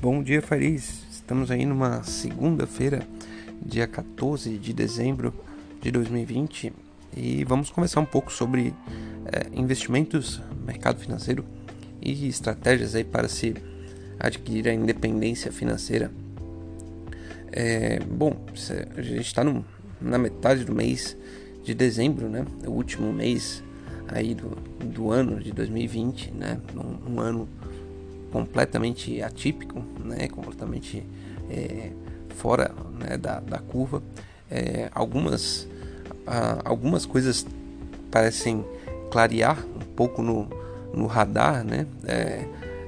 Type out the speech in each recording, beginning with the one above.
Bom dia, Fariz. Estamos aí numa segunda-feira, dia 14 de dezembro de 2020, e vamos conversar um pouco sobre é, investimentos, mercado financeiro e estratégias aí para se adquirir a independência financeira. É, bom, a gente está na metade do mês de dezembro, né? O último mês aí do, do ano de 2020, né? Um, um ano completamente atípico, né? Completamente é, fora né? da, da curva. É, algumas, algumas coisas parecem clarear um pouco no, no radar, né? É,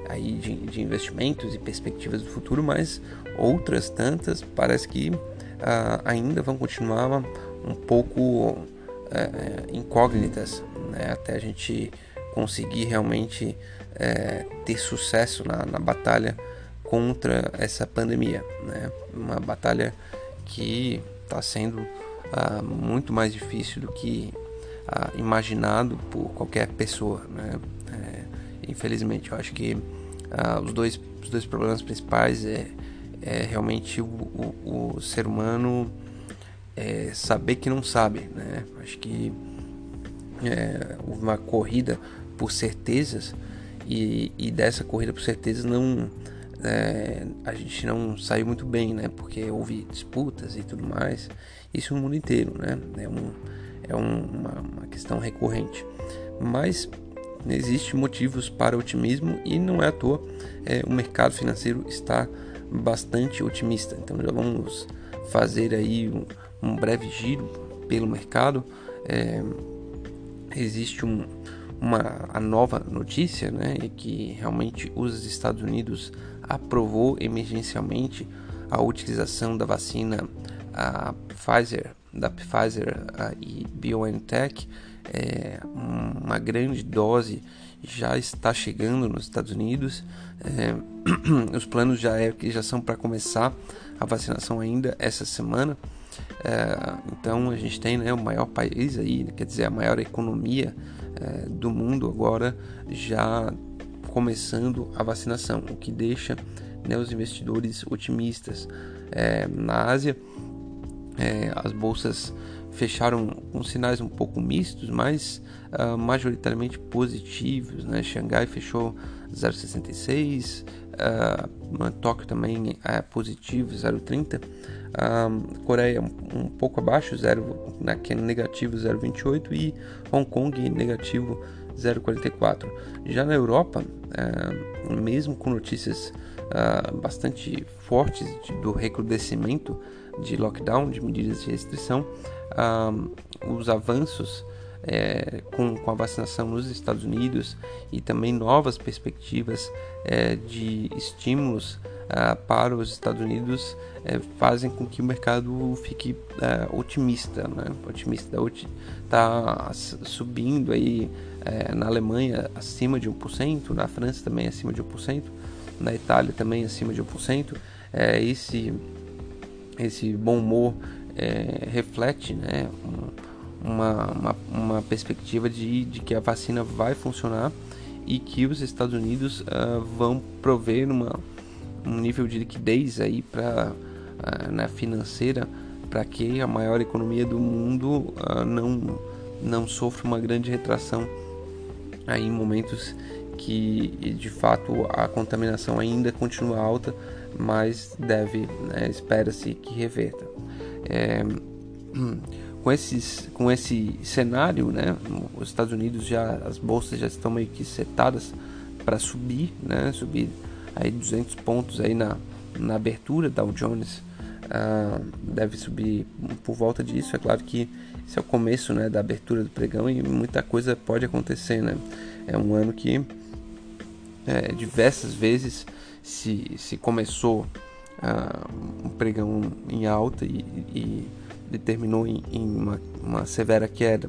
aí de, de, investimentos e perspectivas do futuro, mas outras tantas parece que ah, ainda vão continuar um pouco é, é, incógnitas né? até a gente conseguir realmente é, ter sucesso na, na, batalha contra essa pandemia, né? Uma batalha que está sendo ah, muito mais difícil do que ah, imaginado por qualquer pessoa, né? É, infelizmente, eu acho que ah, os dois os dois problemas principais é, é realmente o, o, o ser humano é saber que não sabe, né? Acho que é, uma corrida por certezas e, e, dessa corrida por certezas não é, a gente não saiu muito bem, né? Porque houve disputas e tudo mais. Isso no mundo inteiro, né? É, um, é um, uma, uma questão recorrente. Mas existe motivos para otimismo e não é à toa é, o mercado financeiro está bastante otimista. Então já vamos fazer aí um, um breve giro pelo mercado. É, existe um, uma a nova notícia, né, que realmente os Estados Unidos aprovou emergencialmente a utilização da vacina a Pfizer, da Pfizer a, e BioNTech, é, uma grande dose já está chegando nos Estados Unidos. É, os planos já, é, já são para começar a vacinação ainda essa semana. É, então a gente tem né, o maior país aí, quer dizer, a maior economia é, do mundo agora já começando a vacinação, o que deixa né, os investidores otimistas. É, na Ásia, é, as bolsas fecharam com sinais um pouco mistos, mas uh, majoritariamente positivos. Né? Xangai fechou 0,66, uh, Tóquio também é positivo, 0,30. Uh, Coreia um, um, pouco abaixo, 0, né, que é negativo 0,28 e Hong Kong negativo 0,44. Já na Europa, uh, mesmo com notícias uh, bastante fortes de, do recrudescimento de lockdown, de medidas de restrição, os avanços é, com, com, a vacinação nos Estados Unidos e também novas perspectivas é, de estímulos uh, para os Estados Unidos é, fazem com que o mercado fique uh, otimista, né? otimista está subindo aí é, na Alemanha acima de 1%, na França também acima de 1%, na Itália também acima de 1%. É, esse, esse bom humor é, reflete né, uma, uma, uma, perspectiva de, de que a vacina vai funcionar e que os Estados Unidos uh, vão prover uma, um nível de liquidez aí para uh, na financeira para que a maior economia do mundo uh, não não sofra uma grande retração aí em momentos que de fato a contaminação ainda continua alta, mas deve né, espera-se que reverta. É, com, esses, com esse cenário, né, os Estados Unidos já as bolsas já estão meio que setadas para subir, né, subir aí 200 pontos aí na, na abertura da Dow Jones uh, deve subir por volta disso. É claro que esse é o começo, né, da abertura do pregão e muita coisa pode acontecer, né? É um ano que é, diversas vezes se, se começou uh, um pregão em alta e, e determinou em, em uma, uma, severa queda.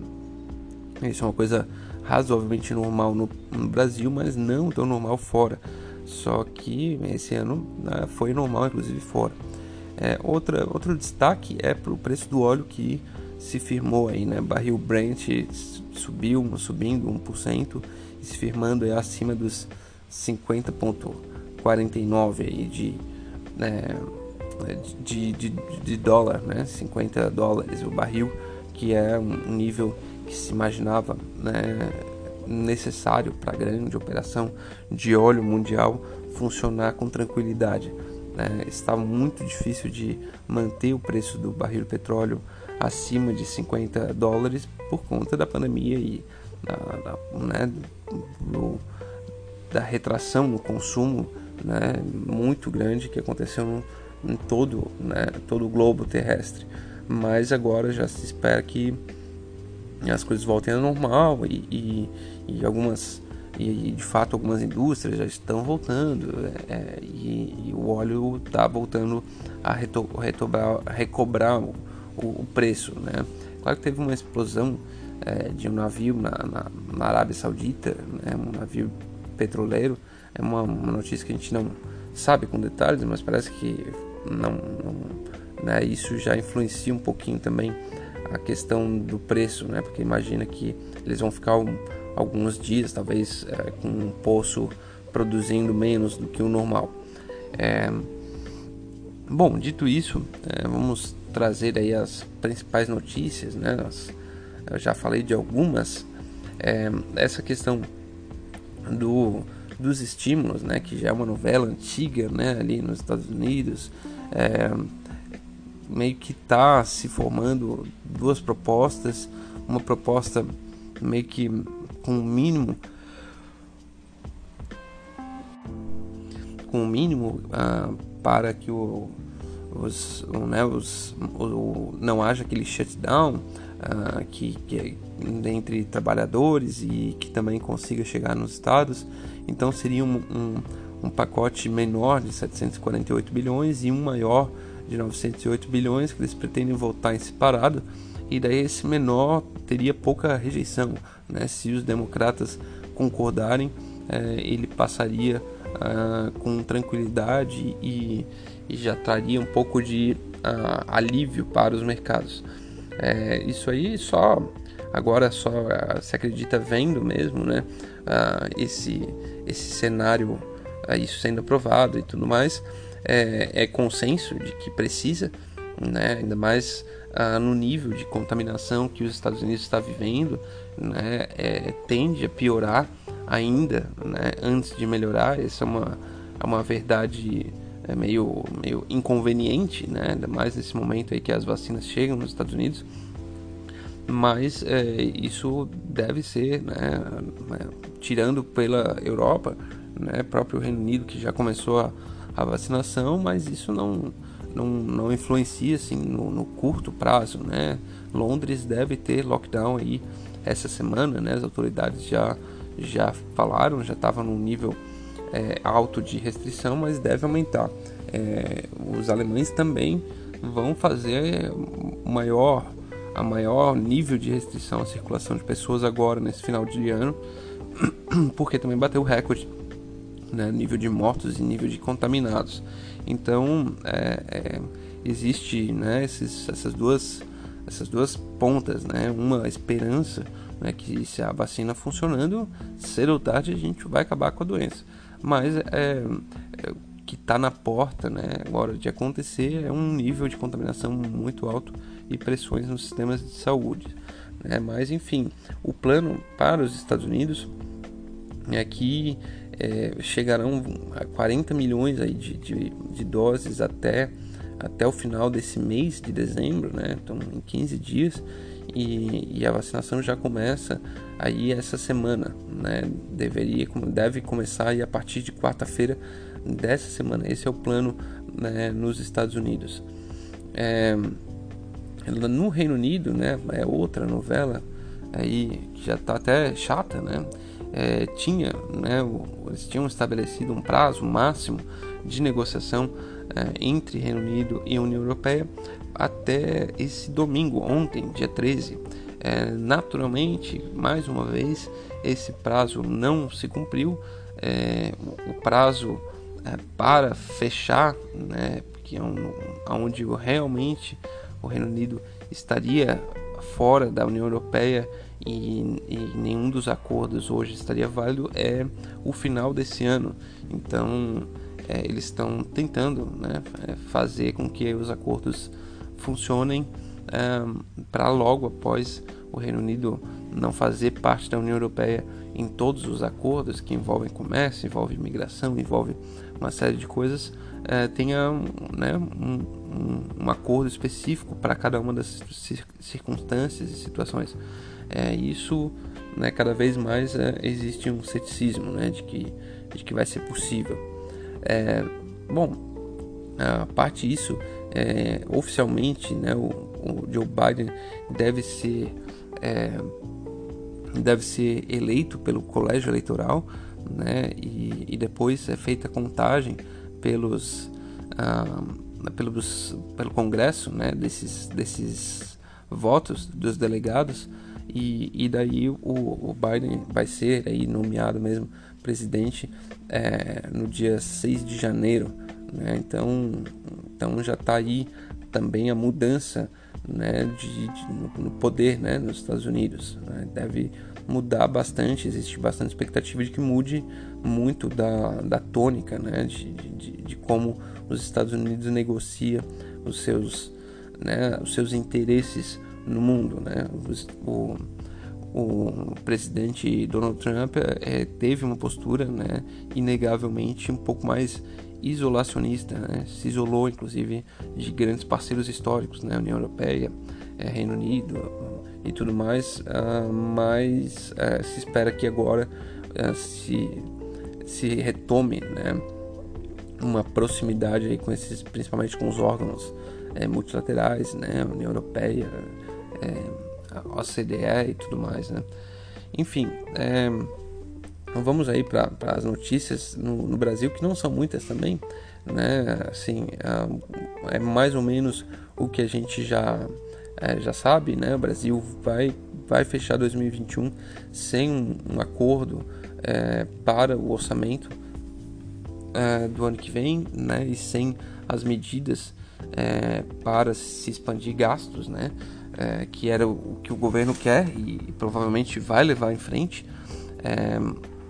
Isso é uma coisa razoavelmente normal no, no, Brasil, mas não tão normal fora. Só que esse ano né, foi normal, inclusive fora. É, outra, outro destaque é para o preço do óleo que se firmou aí, né? Barril Brent subiu, subindo 1% e se firmando aí acima dos 50,3 49 aí de, né, de, de, de, dólar, né, 50 dólares o barril, que é um nível que se imaginava né, necessário para a grande operação de óleo mundial funcionar com tranquilidade. Né? Estava muito difícil de manter o preço do barril de petróleo acima de 50 dólares por conta da pandemia e da, da, né, do, da retração no consumo né, muito grande que aconteceu no, em todo, né, todo o globo terrestre. Mas agora já se espera que as coisas voltem ao normal e, e, e algumas e de fato algumas indústrias já estão voltando é, e, e, o óleo está voltando a reto, retobrar, recobrar o, o, preço, né? Claro que teve uma explosão é, de um navio na, na, na Arábia Saudita, né? um navio petroleiro, é uma, uma, notícia que a gente não sabe com detalhes, mas parece que não, não né? isso já influencia um pouquinho também a questão do preço, né? Porque imagina que eles vão ficar alguns dias, talvez é, com um poço produzindo menos do que o normal. É... Bom, dito isso, é, vamos trazer aí as principais notícias, né? As, eu já falei de algumas. É, essa questão do, dos estímulos, né? Que já é uma novela antiga, né? Ali nos Estados Unidos, é, meio que está se formando duas propostas, uma proposta meio que com o mínimo com o mínimo uh, para que o, os, né, os, o, não haja aquele shutdown uh, que, que entre trabalhadores e que também consiga chegar nos estados. Então seria um, um, um pacote menor de 748 bilhões e um maior de 908 bilhões que eles pretendem votar em separado e daí esse menor teria pouca rejeição. Né? Se os democratas concordarem, é, ele passaria ah, com tranquilidade e, e, já traria um pouco de ah, alívio para os mercados. É, isso aí só agora só ah, se acredita vendo mesmo, né? Esse esse cenário, isso sendo aprovado e tudo mais, é, é consenso de que precisa, né? Ainda mais ah, no nível de contaminação que os Estados Unidos está vivendo, né, é, tende a piorar ainda né, antes de melhorar. Essa é uma, é uma verdade é, meio, meio inconveniente, né, ainda mais nesse momento aí que as vacinas chegam nos Estados Unidos. Mas é, isso deve ser, né, é, tirando pela Europa, né, próprio Reino Unido que já começou a, a vacinação, mas isso não não, não influencia assim no, no, curto prazo, né? Londres deve ter lockdown aí essa semana, né? As autoridades já já falaram, já estava num nível é, alto de restrição, mas deve aumentar. É, os alemães também vão fazer maior a maior nível de restrição à circulação de pessoas agora nesse final de ano, porque também bateu o recorde, né? Nível de mortos e nível de contaminados. Então, é, é, existe né, esses, essas, duas, essas duas pontas, né? Uma esperança né, que se a vacina funcionando, cedo ou tarde a gente vai acabar com a doença. Mas é, é que está na porta né, agora de acontecer é um nível de contaminação muito alto e pressões nos sistemas de saúde. Né? Mas, enfim, o plano para os Estados Unidos é que é, chegarão a 40 milhões aí de, de, de, doses até, até o final desse mês de dezembro, né? Então, em 15 dias. E, e a vacinação já começa aí essa semana, né? Deveria, deve começar aí a partir de quarta-feira dessa semana. Esse é o plano né, nos Estados Unidos. É, no Reino Unido, né? É outra novela aí que já está até chata, né? É, tinha, né, eles tinham estabelecido um prazo máximo de negociação é, entre Reino Unido e União Europeia até esse domingo, ontem, dia 13. É, naturalmente, mais uma vez, esse prazo não se cumpriu. É, o prazo é, para fechar, né, porque é um, onde realmente o Reino Unido estaria fora da União Europeia e, e, nenhum dos acordos hoje estaria válido é o final desse ano. Então é, eles estão tentando né, é, fazer com que os acordos funcionem para logo após o Reino Unido não fazer parte da União Europeia em todos os acordos que envolvem comércio, envolvem imigração, envolve uma série de coisas, é, tenha né, um, um, um, acordo específico para cada uma das circunstâncias e situações. É, isso, né, cada vez mais é, existe um ceticismo né, de, que, de que vai ser possível. É, bom, a parte disso, é, oficialmente, né, o, o, Joe Biden deve ser é, deve ser eleito pelo colégio eleitoral, né, e, e depois é feita a contagem pelos, ah, pelos pelo Congresso, né, desses desses votos dos delegados e, e daí o, o Biden vai ser aí nomeado mesmo presidente é, no dia 6 de janeiro. Né? Então, então já está aí também a mudança né, de, de no, poder né, nos Estados Unidos. Né? Deve mudar bastante, existe bastante expectativa de que mude muito da, da tônica né, de, de, de como os Estados Unidos negocia os seus, né, os seus interesses no mundo. Né? O, o presidente Donald Trump é, teve uma postura né, inegavelmente um pouco mais isolacionista, né? se isolou inclusive de grandes parceiros históricos, né? União Europeia, é, Reino Unido e tudo mais, uh, mas uh, se espera que agora uh, se, se retome né? uma proximidade aí com esses, principalmente com os órgãos é, multilaterais, né? União Europeia, é, OCDE e tudo mais, né? Enfim, é, vamos aí para as notícias no, no, Brasil, que não são muitas também, né? Assim, é, é mais ou menos o que a gente já, é, já sabe, né? O Brasil vai, vai fechar 2021 sem um, um acordo é, para o orçamento é, do ano que vem, né? E sem as medidas é, para se expandir gastos, né? É, que era o que o governo quer e provavelmente vai levar em frente. É,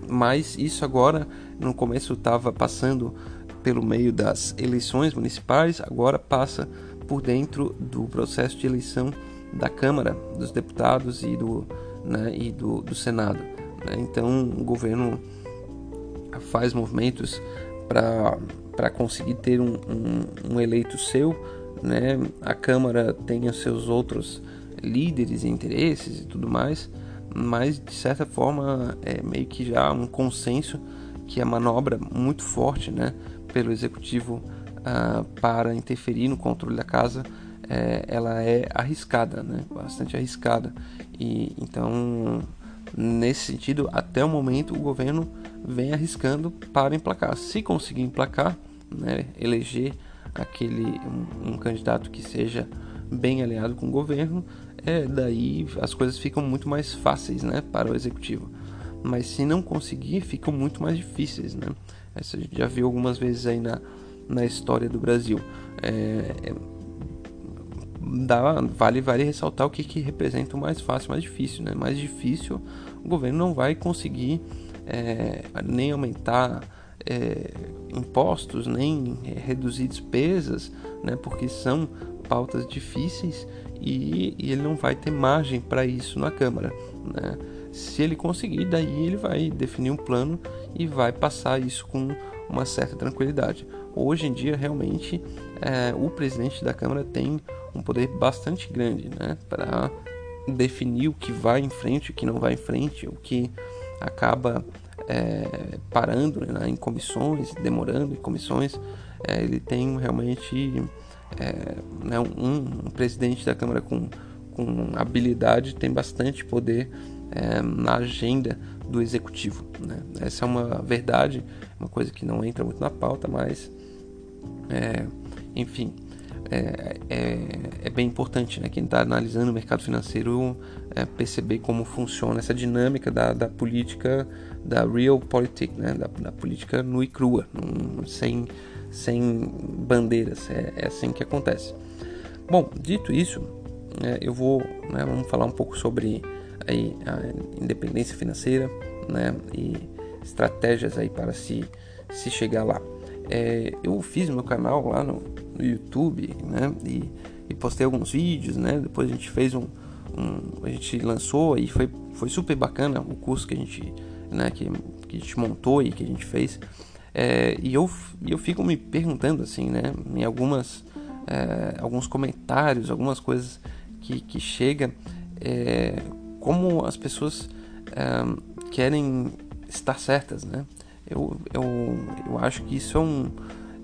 mas isso agora, no começo estava passando pelo meio das eleições municipais, agora passa por dentro do processo de eleição da Câmara dos Deputados e do, né, e do, do Senado. Né? Então o governo faz movimentos para conseguir ter um, um, um eleito seu né, a Câmara tem os seus outros líderes e interesses e tudo mais, mas de certa forma é meio que já um consenso que a manobra muito forte né, pelo executivo uh, para interferir no controle da casa é, ela é arriscada, né, bastante arriscada. E então, nesse sentido, até o momento o governo vem arriscando para emplacar. Se conseguir emplacar, né, eleger aquele um, um candidato que seja bem aliado com o governo, é daí as coisas ficam muito mais fáceis, né, para o executivo. Mas se não conseguir, ficam muito mais difíceis, né? Essa a gente já viu algumas vezes aí na, na história do Brasil. É, é, dá, vale, vale ressaltar o que, que representa o mais fácil, mais difícil, né? Mais difícil, o governo não vai conseguir é, nem aumentar é, impostos, nem é, reduzir despesas, né, porque são pautas difíceis e, e ele não vai ter margem para isso na Câmara. Né? Se ele conseguir, daí ele vai definir um plano e vai passar isso com uma certa tranquilidade. Hoje em dia, realmente, é, o presidente da Câmara tem um poder bastante grande né, para definir o que vai em frente, o que não vai em frente, o que acaba é, parando né, em comissões, demorando em comissões. É, ele tem realmente é, né, um, um, presidente da Câmara com, com habilidade, tem bastante poder é, na agenda do executivo. Né? Essa é uma verdade, uma coisa que não entra muito na pauta, mas é, enfim. É, é, é, bem importante, né? Quem está analisando o mercado financeiro é, perceber como funciona essa dinâmica da, da política, da real politics, né? Da, da política nua e crua, num, sem, sem bandeiras. É, é, assim que acontece. Bom, dito isso, é, eu vou, né, vamos falar um pouco sobre aí, a independência financeira, né? E estratégias aí para se, se chegar lá. é, eu fiz meu canal lá no, no YouTube, né? E, e, postei alguns vídeos, né? Depois a gente fez um, um, a gente lançou e foi, foi super bacana o curso que a gente, né? Que, que a gente montou e que a gente fez. É, e eu, eu fico me perguntando assim, né? Em algumas, é, alguns comentários, algumas coisas que, que chega, é, como as pessoas é, querem estar certas, né? Eu, eu, eu acho que isso é um,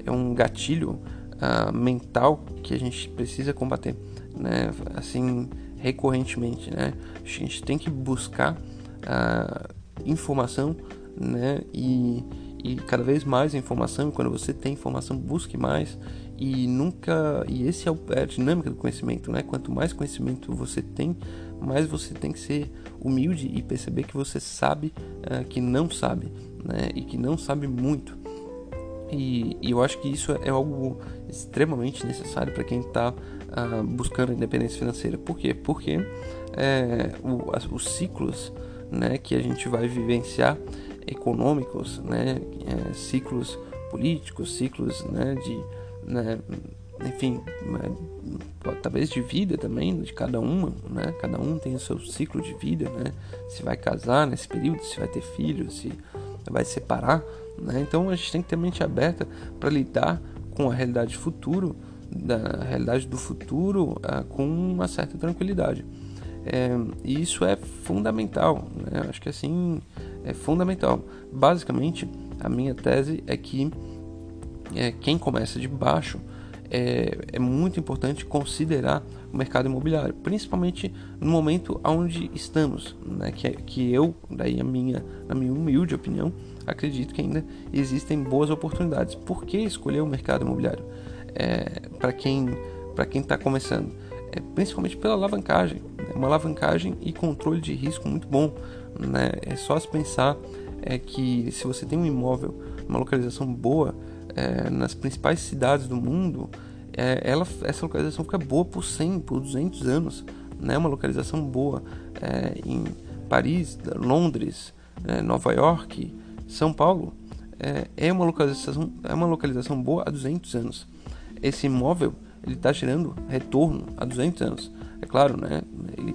é um gatilho uh, mental que a gente precisa combater, né? Assim, recorrentemente, né? A gente tem que buscar uh, informação, né? E, e cada vez mais informação. Quando você tem informação, busque mais e nunca. E esse é, é a dinâmica do conhecimento, né? Quanto mais conhecimento você tem, mais você tem que ser humilde e perceber que você sabe uh, que não sabe, né? E que não sabe muito. E, e eu acho que isso é algo extremamente necessário para quem está uh, ah, buscando independência financeira. Por quê? Porque é, o, as, os ciclos né, que a gente vai vivenciar econômicos, né, é, ciclos políticos, ciclos né, de né, enfim, né, talvez de vida também, de cada uma, né? Cada um tem o seu ciclo de vida, né? Se vai casar nesse período, se vai ter filhos, se vai separar, né? Então a gente tem que ter mente aberta para lidar com a realidade futuro, da realidade do futuro, uh, com uma certa tranquilidade. É, e isso é fundamental, né? Acho que assim é fundamental. Basicamente, a minha tese é que é, quem começa de baixo é, é, muito importante considerar o mercado imobiliário, principalmente no momento onde estamos, né? que, é, que eu, daí a minha, na minha humilde opinião, acredito que ainda existem boas oportunidades. Por que escolher o mercado imobiliário? É, para quem para quem está começando, é, principalmente pela alavancagem, né? uma alavancagem e controle de risco muito bom. Né? É só se pensar é, que se você tem um imóvel, uma localização boa, é, nas principais cidades do mundo, é, ela, essa localização fica boa por 100, por 200 anos. Né? Uma localização boa é, em Paris, Londres, é, Nova York, São Paulo, é, é, uma localização, é uma localização boa há 200 anos. Esse imóvel ele está gerando retorno há 200 anos. É claro, né? ele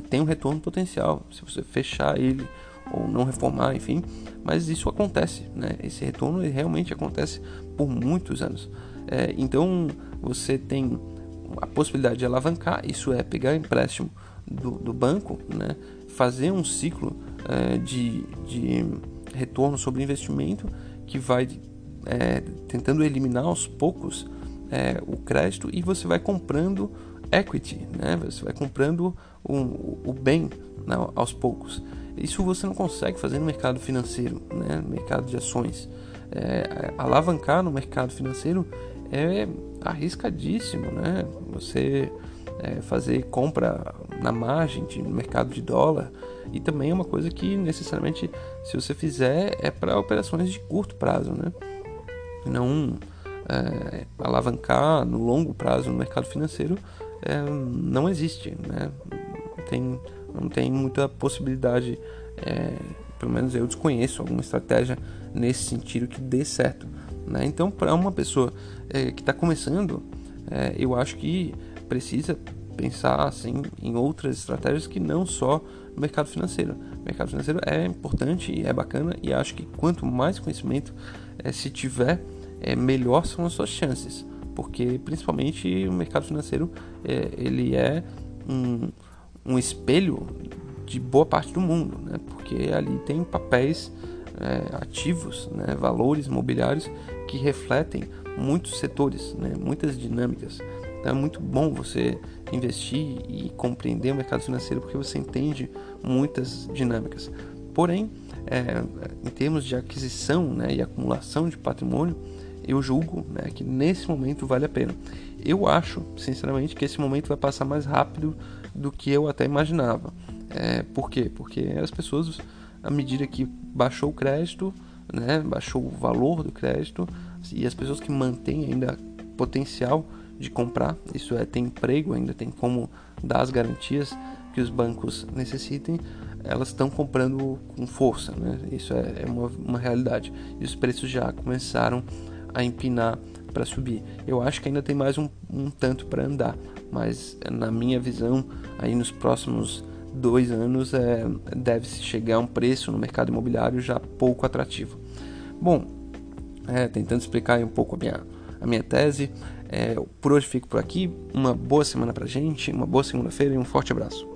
tem um retorno potencial. Se você fechar ele ou não reformar, enfim, mas isso acontece, né? Esse retorno realmente acontece por muitos anos. É, então você tem a possibilidade de alavancar, isso é pegar empréstimo do, do banco, né? fazer um ciclo é, de, de retorno sobre investimento que vai é, tentando eliminar aos poucos é, o crédito e você vai comprando equity, né? você vai comprando o, o bem né, aos poucos. Isso você não consegue fazer no mercado financeiro, né? no mercado de ações. É, alavancar no mercado financeiro é arriscadíssimo, né? Você é, fazer compra na margem de, no mercado de dólar e também é uma coisa que necessariamente se você fizer é para operações de curto prazo, né? Não é, alavancar no longo prazo no mercado financeiro é, não existe, né? Tem não tem muita possibilidade, é, pelo menos eu desconheço alguma estratégia nesse sentido que dê certo. Né? Então, para uma pessoa que está começando, eu acho que precisa pensar assim em outras estratégias que não só o mercado financeiro. O mercado financeiro é importante e é bacana e acho que quanto mais conhecimento é, se tiver, é, melhor são as suas chances, porque principalmente o mercado financeiro é, ele é um, um espelho de boa parte do mundo, né? porque ali tem papéis é, ativos, né? valores imobiliários que refletem muitos setores, né? muitas dinâmicas. Então é muito bom você investir e compreender o mercado financeiro porque você entende muitas dinâmicas. Porém, é, em termos de aquisição né, e acumulação de patrimônio, eu julgo né, que nesse momento vale a pena. Eu acho, sinceramente, que esse momento vai passar mais rápido do que eu até imaginava. É, por quê? Porque as pessoas, à medida que baixou o crédito, né, baixou o valor do crédito, e as pessoas que mantêm ainda potencial de comprar, isso é, tem emprego, ainda tem como dar as garantias que os bancos necessitem, elas estão comprando com força, né? Isso é, é uma, uma realidade. E os preços já começaram a empinar para subir. Eu acho que ainda tem mais um, um tanto para andar, mas na minha visão, aí nos próximos dois anos é, deve-se chegar a um preço no mercado imobiliário já pouco atrativo. Bom, é, tentando explicar um pouco a minha, a minha tese, é, por hoje fico por aqui. Uma boa semana para gente, uma boa segunda-feira e um forte abraço.